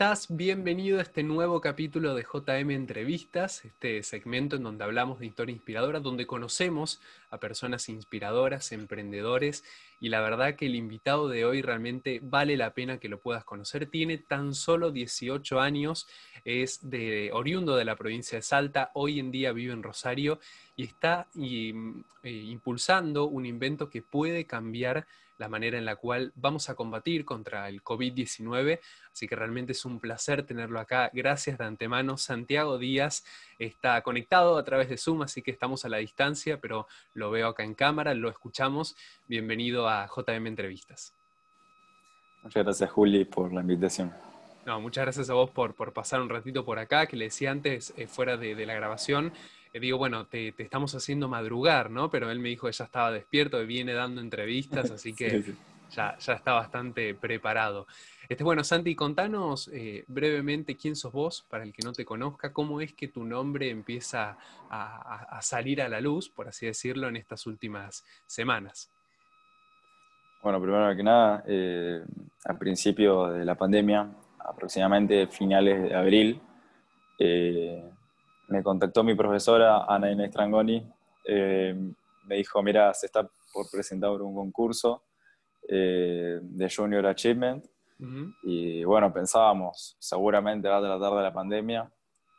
Hola, ¿cómo estás? Bienvenido a este nuevo capítulo de JM Entrevistas, este segmento en donde hablamos de historia inspiradora, donde conocemos a personas inspiradoras, emprendedores, y la verdad que el invitado de hoy realmente vale la pena que lo puedas conocer. Tiene tan solo 18 años, es de oriundo de la provincia de Salta, hoy en día vive en Rosario y está eh, impulsando un invento que puede cambiar la manera en la cual vamos a combatir contra el COVID-19. Así que realmente es un placer tenerlo acá. Gracias de antemano. Santiago Díaz está conectado a través de Zoom, así que estamos a la distancia, pero lo veo acá en cámara, lo escuchamos. Bienvenido a JM Entrevistas. Muchas gracias, Juli, por la invitación. No, muchas gracias a vos por, por pasar un ratito por acá, que le decía antes, eh, fuera de, de la grabación, digo, bueno, te, estamos haciendo madrugar, ¿no? Pero él me dijo que ya estaba despierto, y viene dando entrevistas, así que Ya, ya, está bastante preparado. Este, bueno, Santi, contanos eh, brevemente quién sos vos, para el que no te conozca, cómo es que tu nombre empieza a, salir a la luz, por así decirlo, en estas últimas semanas. Bueno, primero que nada, eh, al principio de la pandemia, aproximadamente finales de abril, eh, me contactó mi profesora, Ana Inés Strangoni, eh, me dijo, mira, se está por presentar un concurso eh, de Junior Achievement, y bueno, pensábamos, seguramente va a tratar de la pandemia,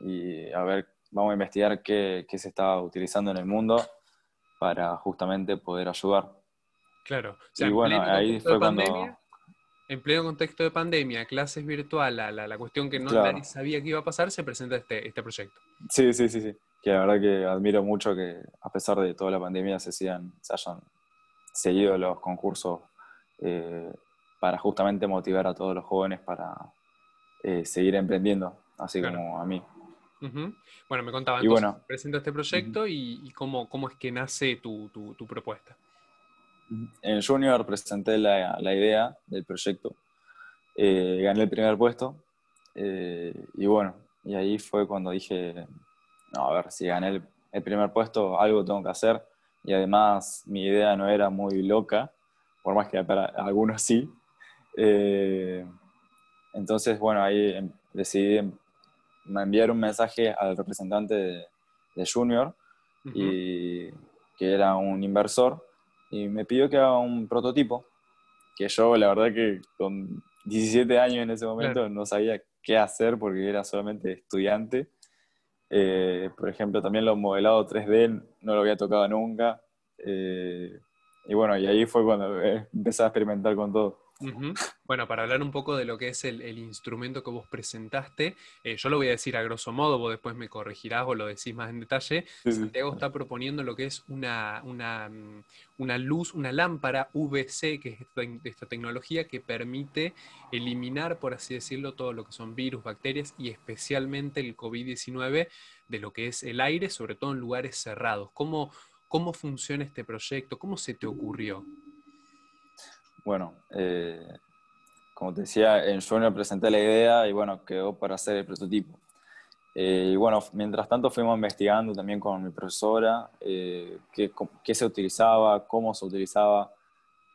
y a ver, vamos a investigar qué, qué se está utilizando en el mundo para justamente poder ayudar. Claro. y bueno, ahí fue cuando en pleno contexto de pandemia, clases virtual, la, la, cuestión que no nadie sabía que iba a pasar, se presenta este, este proyecto. Sí, sí, sí, sí. Que la verdad que admiro mucho que a pesar de toda la pandemia se, sigan, se hayan seguido los concursos eh, para justamente motivar a todos los jóvenes para eh, seguir emprendiendo, así como a mí. Bueno, me contaba, entonces, bueno, presenta este proyecto y, cómo, cómo, es que nace tu, tu, tu propuesta. En Junior presenté la, la idea del proyecto, eh, gané el primer puesto eh, y bueno, y ahí fue cuando dije, no, a ver, si gané el, el, primer puesto, algo tengo que hacer y además mi idea no era muy loca, por más que para algunos sí. Eh, entonces, bueno, ahí em, decidí enviar un mensaje al representante de, Junior, y, que era un inversor, y me pidió que haga un prototipo, que yo la verdad que con 17 años en ese momento no sabía qué hacer porque era solamente estudiante. Eh, por ejemplo, también lo modelado 3D no lo había tocado nunca. Eh, y bueno, y ahí fue cuando empecé a experimentar con todo. Bueno, para hablar un poco de lo que es el, instrumento que vos presentaste, eh, yo lo voy a decir a grosso modo, vos después me corregirás o lo decís más en detalle. Santiago está proponiendo lo que es una, una, mm, una luz, una lámpara VC, que es esta, esta, tecnología que permite eliminar, por así decirlo, todo lo que son virus, bacterias y especialmente el COVID-19 de lo que es el aire, sobre todo en lugares cerrados. ¿Cómo, ¿Cómo funciona este proyecto? ¿Cómo se te ocurrió? Bueno, eh, como te decía, en Junior presenté la idea y bueno, quedó para hacer el prototipo. Eh, y bueno, mientras tanto fuimos investigando también con mi profesora eh, qué, qué, se utilizaba, cómo se utilizaba.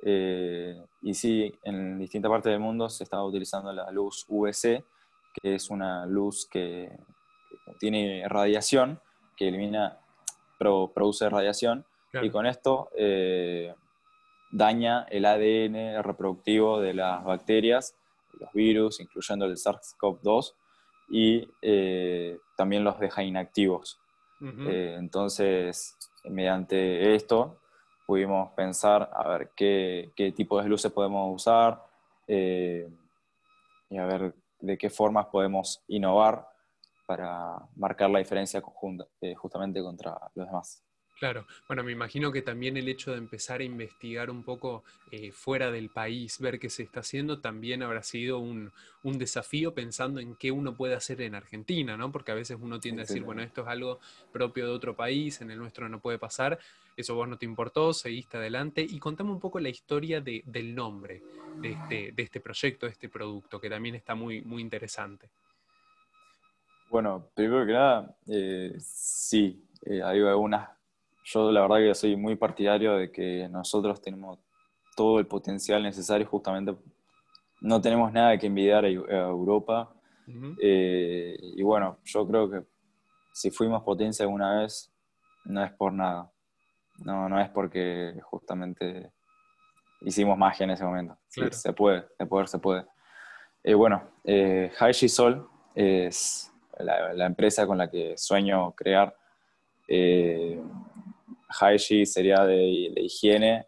y sí, en distintas partes del mundo se estaba utilizando la luz UVC, que es una luz que, tiene radiación, que elimina, produce radiación. Y con esto daña el ADN reproductivo de las bacterias, los virus, incluyendo el SARS-CoV-2, y eh, también los deja inactivos. Eh, entonces, mediante esto, pudimos pensar a ver qué, qué tipos de luces podemos usar eh, y a ver de qué formas podemos innovar para marcar la diferencia conjunta, justamente contra los demás. Claro, bueno, me imagino que también el hecho de empezar a investigar un poco eh, fuera del país, ver qué se está haciendo, también habrá sido un, desafío pensando en qué uno puede hacer en Argentina, ¿no? Porque a veces uno tiende a decir, bueno, esto es algo propio de otro país, en el nuestro no puede pasar, eso vos no te importó, seguiste adelante y contame un poco la historia del nombre de este, de este proyecto, de este producto, que también está muy, muy interesante. Bueno, primero que nada, eh, sí, eh, hay algunas yo la verdad que soy muy partidario de que nosotros tenemos todo el potencial necesario justamente no tenemos nada que envidiar a, Europa. Eh, y bueno, yo creo que si fuimos potencia alguna vez, no es por nada. No, no es porque justamente hicimos magia en ese momento. se puede, se puede, se puede. Eh, bueno, eh, Sol es la, empresa con la que sueño crear. Eh, sería de, higiene,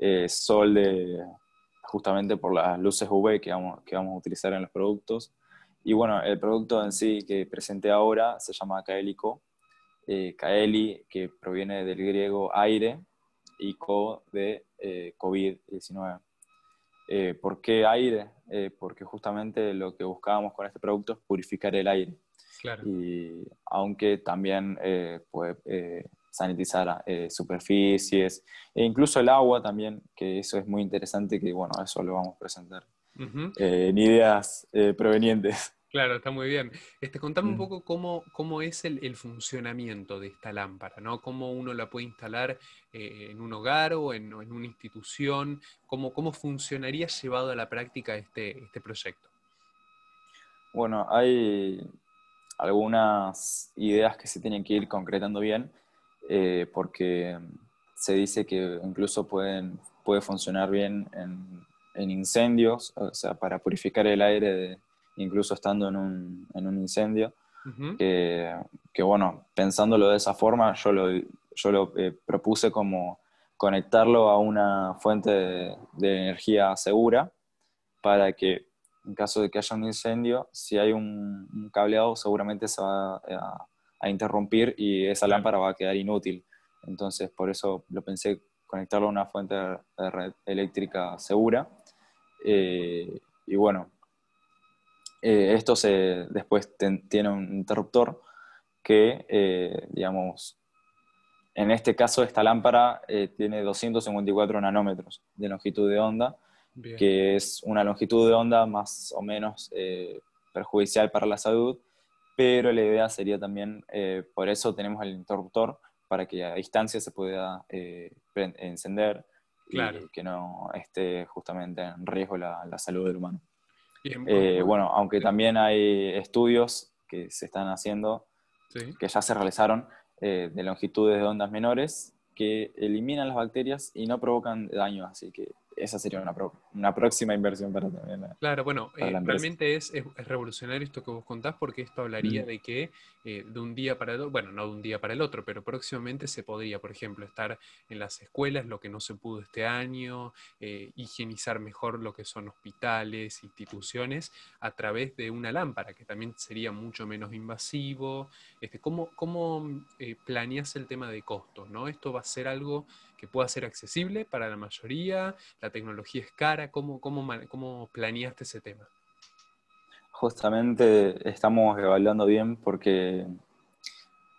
eh, Sol de justamente por las luces UV que vamos, que vamos a utilizar en los productos. Y bueno, el producto en sí que presenté ahora se llama Kaelico. Eh, Kaeli, que proviene del griego aire, y Co de eh, COVID-19. Eh, ¿Por qué aire? Eh, porque justamente lo que buscábamos con este producto es purificar el aire. Y aunque también puede sanitizar superficies e incluso el agua también, que eso es muy interesante, que bueno, eso lo vamos a presentar en ideas provenientes. Claro, está muy bien. Este, contame un mm. poco cómo, cómo es el, funcionamiento de esta lámpara, ¿no? Cómo uno la puede instalar eh, en un hogar o en, una institución, cómo, cómo funcionaría llevado a la práctica este, este proyecto. Bueno, hay algunas ideas que se tienen que ir concretando bien, eh, porque se dice que incluso pueden, puede funcionar bien en, en incendios, o sea, para purificar el aire de incluso estando en un, en un incendio. que, bueno, pensándolo de esa forma, yo lo, yo lo eh, propuse como conectarlo a una fuente de, energía segura para que en caso de que haya un incendio, si hay un, cableado seguramente se va a, interrumpir y esa lámpara va a quedar inútil. Entonces, por eso lo pensé conectarlo a una fuente de red eléctrica segura. Eh, y bueno, eh, esto se, después tiene un interruptor que, eh, digamos, en este caso esta lámpara tiene 254 nanómetros de longitud de onda, que es una longitud de onda más o menos perjudicial para la salud, pero la idea sería también, por eso tenemos el interruptor, para que a distancia se pueda encender y que no esté justamente en riesgo la, la salud del humano. Eh, bueno, aunque también hay estudios que se están haciendo, que ya se realizaron, eh, de longitudes de ondas menores, que eliminan las bacterias y no provocan daño, así que esa sería una, una próxima inversión para también. claro, bueno, eh, realmente es, es, revolucionario esto que vos contás porque esto hablaría de que eh, de un día para el otro, bueno, no de un día para el otro, pero próximamente se podría, por ejemplo, estar en las escuelas, lo que no se pudo este año, eh, higienizar mejor lo que son hospitales, instituciones, a través de una lámpara, que también sería mucho menos invasivo. Este, ¿Cómo, cómo planeas el tema de costos? ¿no? Esto va a ser algo que pueda ser accesible para la mayoría, la tecnología es cara, ¿cómo, cómo, cómo planeaste ese tema? Justamente estamos evaluando bien porque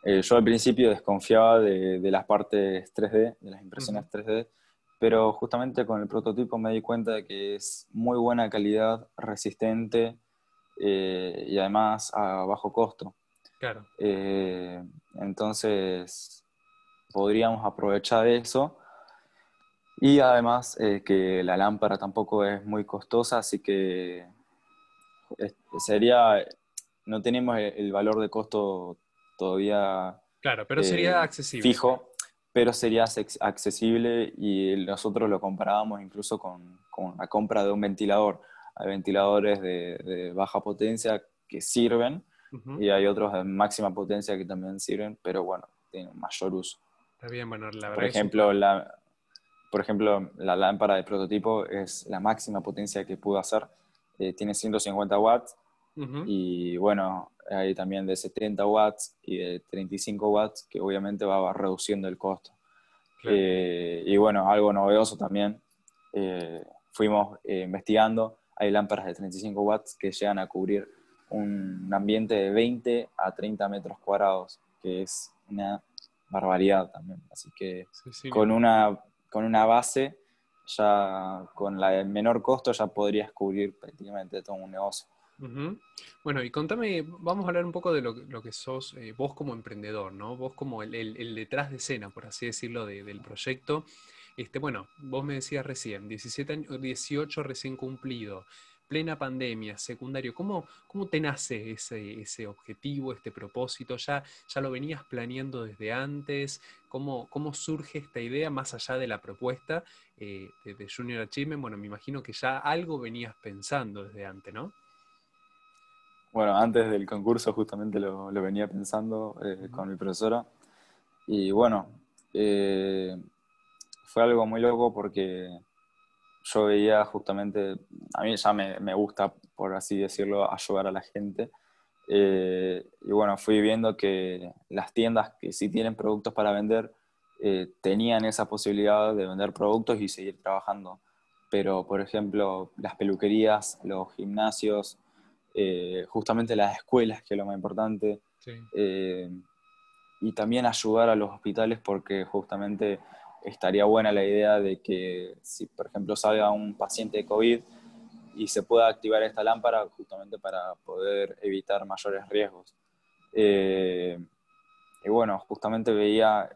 eh, yo al principio desconfiaba de, las partes 3D, de las impresiones 3D, pero justamente con el prototipo me di cuenta de que es muy buena calidad, resistente eh, y además a bajo costo. Claro. Eh, entonces, podríamos aprovechar eso. Y además eh, que la lámpara tampoco es muy costosa, así que sería, no tenemos el valor de costo todavía claro, pero sería eh, accesible. fijo, pero sería accesible y nosotros lo comparábamos incluso con, con la compra de un ventilador. Hay ventiladores de, baja potencia que sirven y hay otros de máxima potencia que también sirven, pero bueno, tienen mayor uso. Está bien, bueno, la verdad. Por ejemplo, la, por ejemplo, la lámpara de prototipo es la máxima potencia que pudo hacer. Eh, tiene 150 watts y bueno, hay también de 70 watts y de 35 watts que obviamente va reduciendo el costo. Eh, y bueno, algo novedoso también, eh, fuimos investigando, hay lámparas de 35 watts que llegan a cubrir un ambiente de 20 a 30 metros cuadrados, que es una barbaridad también. Así que con, una, con una base, ya con la de menor costo, ya podrías cubrir prácticamente todo un negocio. Bueno, y contame, vamos a hablar un poco de lo, que sos eh, vos como emprendedor, ¿no? Vos como el, el, detrás de escena, por así decirlo, del proyecto. Este, bueno, vos me decías recién, 17 18 recién cumplido, plena pandemia, secundario, ¿cómo, cómo te nace ese, ese objetivo, este propósito? ¿Ya, ¿Ya lo venías planeando desde antes? ¿Cómo, cómo surge esta idea más allá de la propuesta eh, de, Junior Achievement? Bueno, me imagino que ya algo venías pensando desde antes, ¿no? Bueno, antes del concurso justamente lo, lo venía pensando eh, con mi profesora. Y bueno, eh, fue algo muy loco porque yo veía justamente, a mí ya me, me gusta, por así decirlo, ayudar a la gente. Eh, y bueno, fui viendo que las tiendas que sí tienen productos para vender tenían esa posibilidad de vender productos y seguir trabajando. Pero, por ejemplo, las peluquerías, los gimnasios, eh, justamente las escuelas, que es lo más importante, eh, y también ayudar a los hospitales porque justamente estaría buena la idea de que si, por ejemplo, salga un paciente de COVID y se pueda activar esta lámpara justamente para poder evitar mayores riesgos. Eh, y bueno, justamente veía,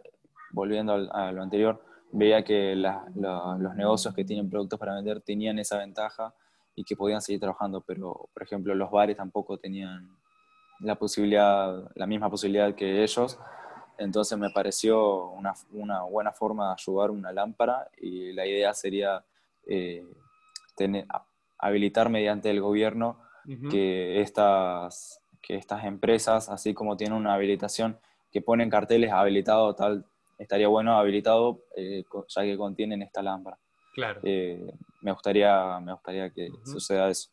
volviendo a lo anterior, veía que los negocios que tienen productos para vender tenían esa ventaja y que podían seguir trabajando, pero por ejemplo los bares tampoco tenían la posibilidad, la misma posibilidad que ellos, entonces me pareció una, una buena forma de ayudar una lámpara y la idea sería eh, tener, habilitar mediante el gobierno que, estas, que estas empresas, así como tienen una habilitación, que ponen carteles habilitado tal, estaría bueno habilitado eh, ya que contienen esta lámpara. Claro. Eh, me, gustaría, me gustaría que suceda eso.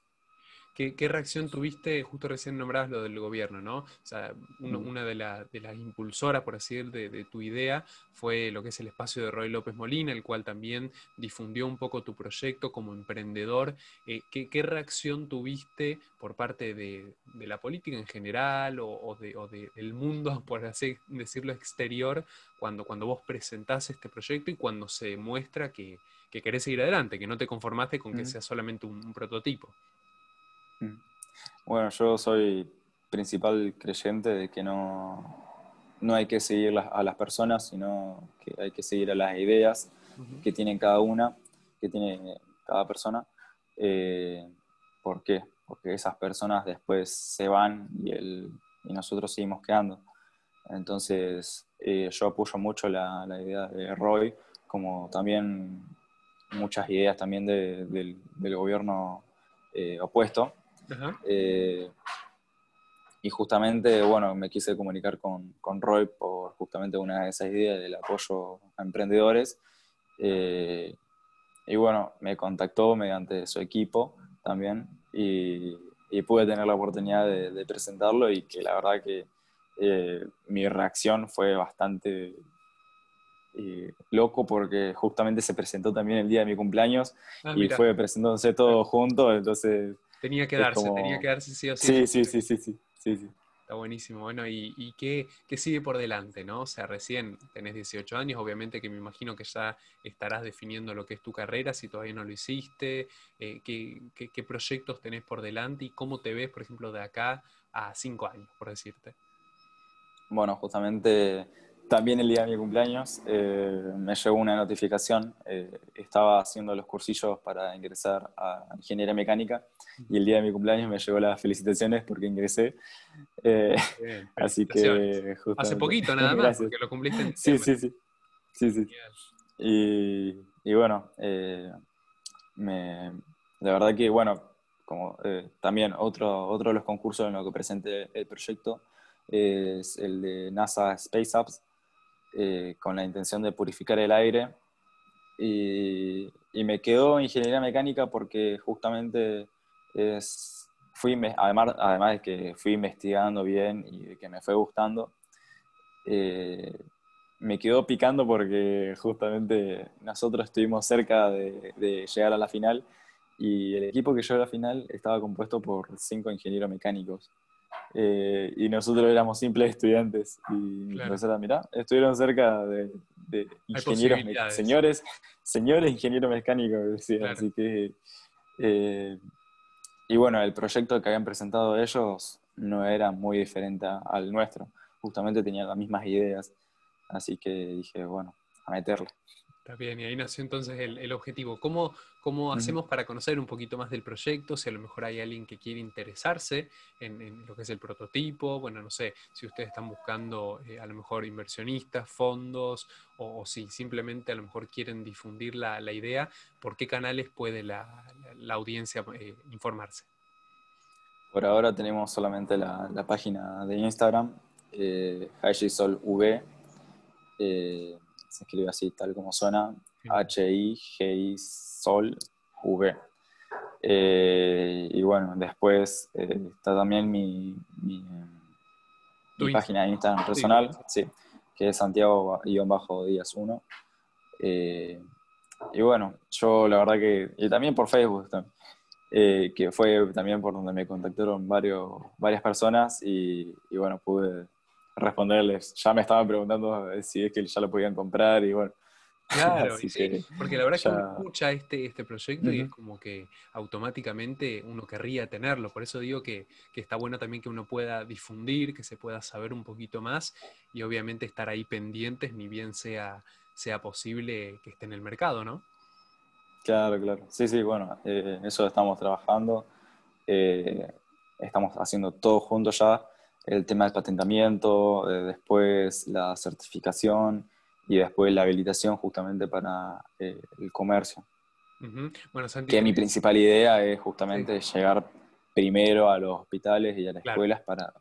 ¿Qué, reacción tuviste? Justo recién nombrabas lo del gobierno, ¿no? O sea, una de, las impulsoras, por así decir, de, tu idea fue lo que es el espacio de Roy López Molina, el cual también difundió un poco tu proyecto como emprendedor. Eh, ¿qué, reacción tuviste por parte de, la política en general o, del mundo, por así decirlo, exterior, cuando, cuando vos presentás este proyecto y cuando se demuestra que, que querés seguir adelante, que no te conformaste con que sea solamente un prototipo? Bueno, yo soy principal creyente de que no, no hay que seguir a las personas, sino que hay que seguir a las ideas que tiene cada una, que tiene cada persona. Eh, ¿Por qué? Porque esas personas después se van y, el, y nosotros seguimos quedando. Entonces, eh, yo apoyo mucho la, la, idea de Roy, como también muchas ideas también del, del, gobierno eh, opuesto. Eh, y justamente, bueno, me quise comunicar con, con, Roy por justamente una de esas ideas del apoyo a emprendedores. Eh, y bueno, me contactó mediante su equipo también y, pude tener la oportunidad de, presentarlo y que la verdad que eh, mi reacción fue bastante loco porque justamente se presentó también el día de mi cumpleaños ah, y fue presentándose todo junto, entonces Tenía que darse, tenía que darse sí o sí. Sí, sí, sí, sí, sí, Está buenísimo. Bueno, ¿y, qué, sigue por delante, no? O sea, recién tenés 18 años, obviamente que me imagino que ya estarás definiendo lo que es tu carrera, si todavía no lo hiciste, eh, qué, qué, proyectos tenés por delante y cómo te ves, por ejemplo, de acá a 5 años, por decirte. Bueno, justamente también el día de mi cumpleaños eh, me llegó una notificación. Eh, estaba haciendo los cursillos para ingresar a ingeniería mecánica y el día de mi cumpleaños me llegó las felicitaciones porque ingresé. Eh, así que hace poquito nada más porque lo cumpliste. En sí, sí, sí, sí, sí. Y, y bueno, me, la verdad que bueno, como también otro, otro de los concursos en los que presenté el proyecto es el de NASA Space Apps eh, con la intención de purificar el aire. Y, me quedó ingeniería mecánica porque justamente es, fui, además, además de que fui investigando bien y que me fue gustando, eh, me quedó picando porque justamente nosotros estuvimos cerca de, de, llegar a la final y el equipo que llegó a la final estaba compuesto por cinco ingenieros mecánicos. Eh, y nosotros éramos simples estudiantes. Y profesora, mirá, estuvieron cerca de, ingenieros, señores, señores ingenieros mecánicos, así que... Eh, y bueno, el proyecto que habían presentado ellos no era muy diferente al nuestro, justamente tenían las mismas ideas, así que dije, bueno, a meterle. Está bien, y ahí nació entonces el, objetivo. ¿Cómo, cómo hacemos para conocer un poquito más del proyecto? Si a lo mejor hay alguien que quiere interesarse en, lo que es el prototipo, bueno, no sé, si ustedes están buscando eh, a lo mejor inversionistas, fondos, o, si simplemente a lo mejor quieren difundir la, idea, ¿por qué canales puede la, audiencia eh, informarse? Por ahora tenemos solamente la, página de Instagram, eh, V. Eh, se escribe así, tal como suena, H-I-G-I Sol V. Eh, y bueno, después eh, está también mi, mi, página de Instagram personal, sí, que es Santiago-Díaz 1. Eh, y bueno, yo la verdad que, y también por Facebook, que fue también por donde me contactaron varios, varias personas y, y bueno, pude responderles. Ya me estaban preguntando si es que ya lo podían comprar y bueno. Claro, sí, porque la verdad es que uno escucha este, este proyecto y es como que automáticamente uno querría tenerlo. Por eso digo que, que, está bueno también que uno pueda difundir, que se pueda saber un poquito más y obviamente estar ahí pendientes, ni bien sea, sea posible que esté en el mercado, ¿no? Claro, claro. Sí, sí, bueno, eh, eso estamos trabajando. Eh, estamos haciendo todo junto ya el tema del patentamiento, eh, después la certificación y después la habilitación justamente para eh, el comercio. bueno, que mi principal idea es justamente llegar primero a los hospitales y a las escuelas para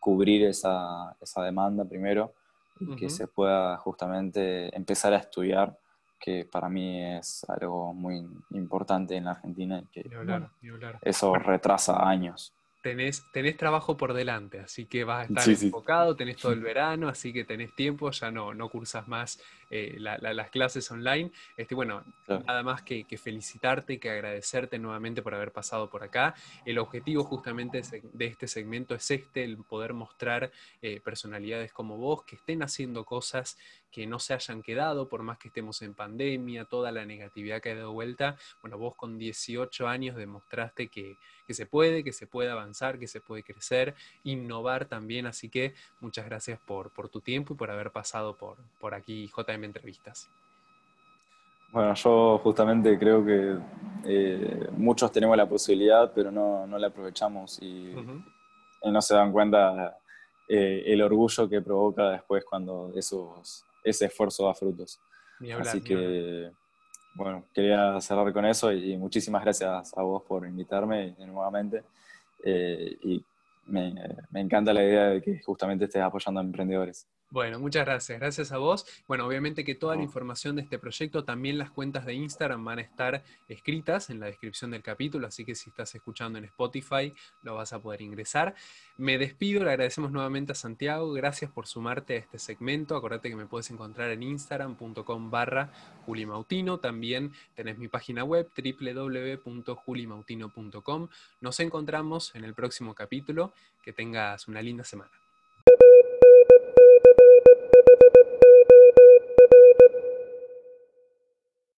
cubrir esa, esa demanda primero y que se pueda justamente empezar a estudiar, que para mí es algo muy importante en la Argentina y que eso retrasa años tenés, tenés trabajo por delante, así que vas a estar enfocado, tenés todo el verano, así que tenés tiempo, ya no, no cursas más eh, las clases online. Este, bueno, nada más que, felicitarte, que agradecerte nuevamente por haber pasado por acá. El objetivo justamente de este segmento es este, el poder mostrar eh, personalidades como vos que estén haciendo cosas que no se hayan quedado, por más que estemos en pandemia, toda la negatividad que ha dado vuelta. Bueno, vos con 18 años demostraste que, se puede, que se puede avanzar, que se puede crecer, innovar también. Así que muchas gracias por, por tu tiempo y por haber pasado por, por aquí, JM Entrevistas. Bueno, yo justamente creo que eh, muchos tenemos la posibilidad, pero no, no la aprovechamos y, no se dan cuenta eh, el orgullo que provoca después cuando esos ese esfuerzo da frutos. Así que, bueno, quería cerrar con eso y, muchísimas gracias a vos por invitarme nuevamente. Eh, y me, me, encanta la idea de que justamente estés apoyando a emprendedores. Bueno, muchas gracias. Gracias a vos. Bueno, obviamente que toda la información de este proyecto, también las cuentas de Instagram van a estar escritas en la descripción del capítulo, así que si estás escuchando en Spotify lo vas a poder ingresar. Me despido, le agradecemos nuevamente a Santiago, gracias por sumarte a este segmento. Acordate que me puedes encontrar en instagram.com barra julimautino. También tenés mi página web www.julimautino.com. Nos encontramos en el próximo capítulo. Que tengas una linda semana.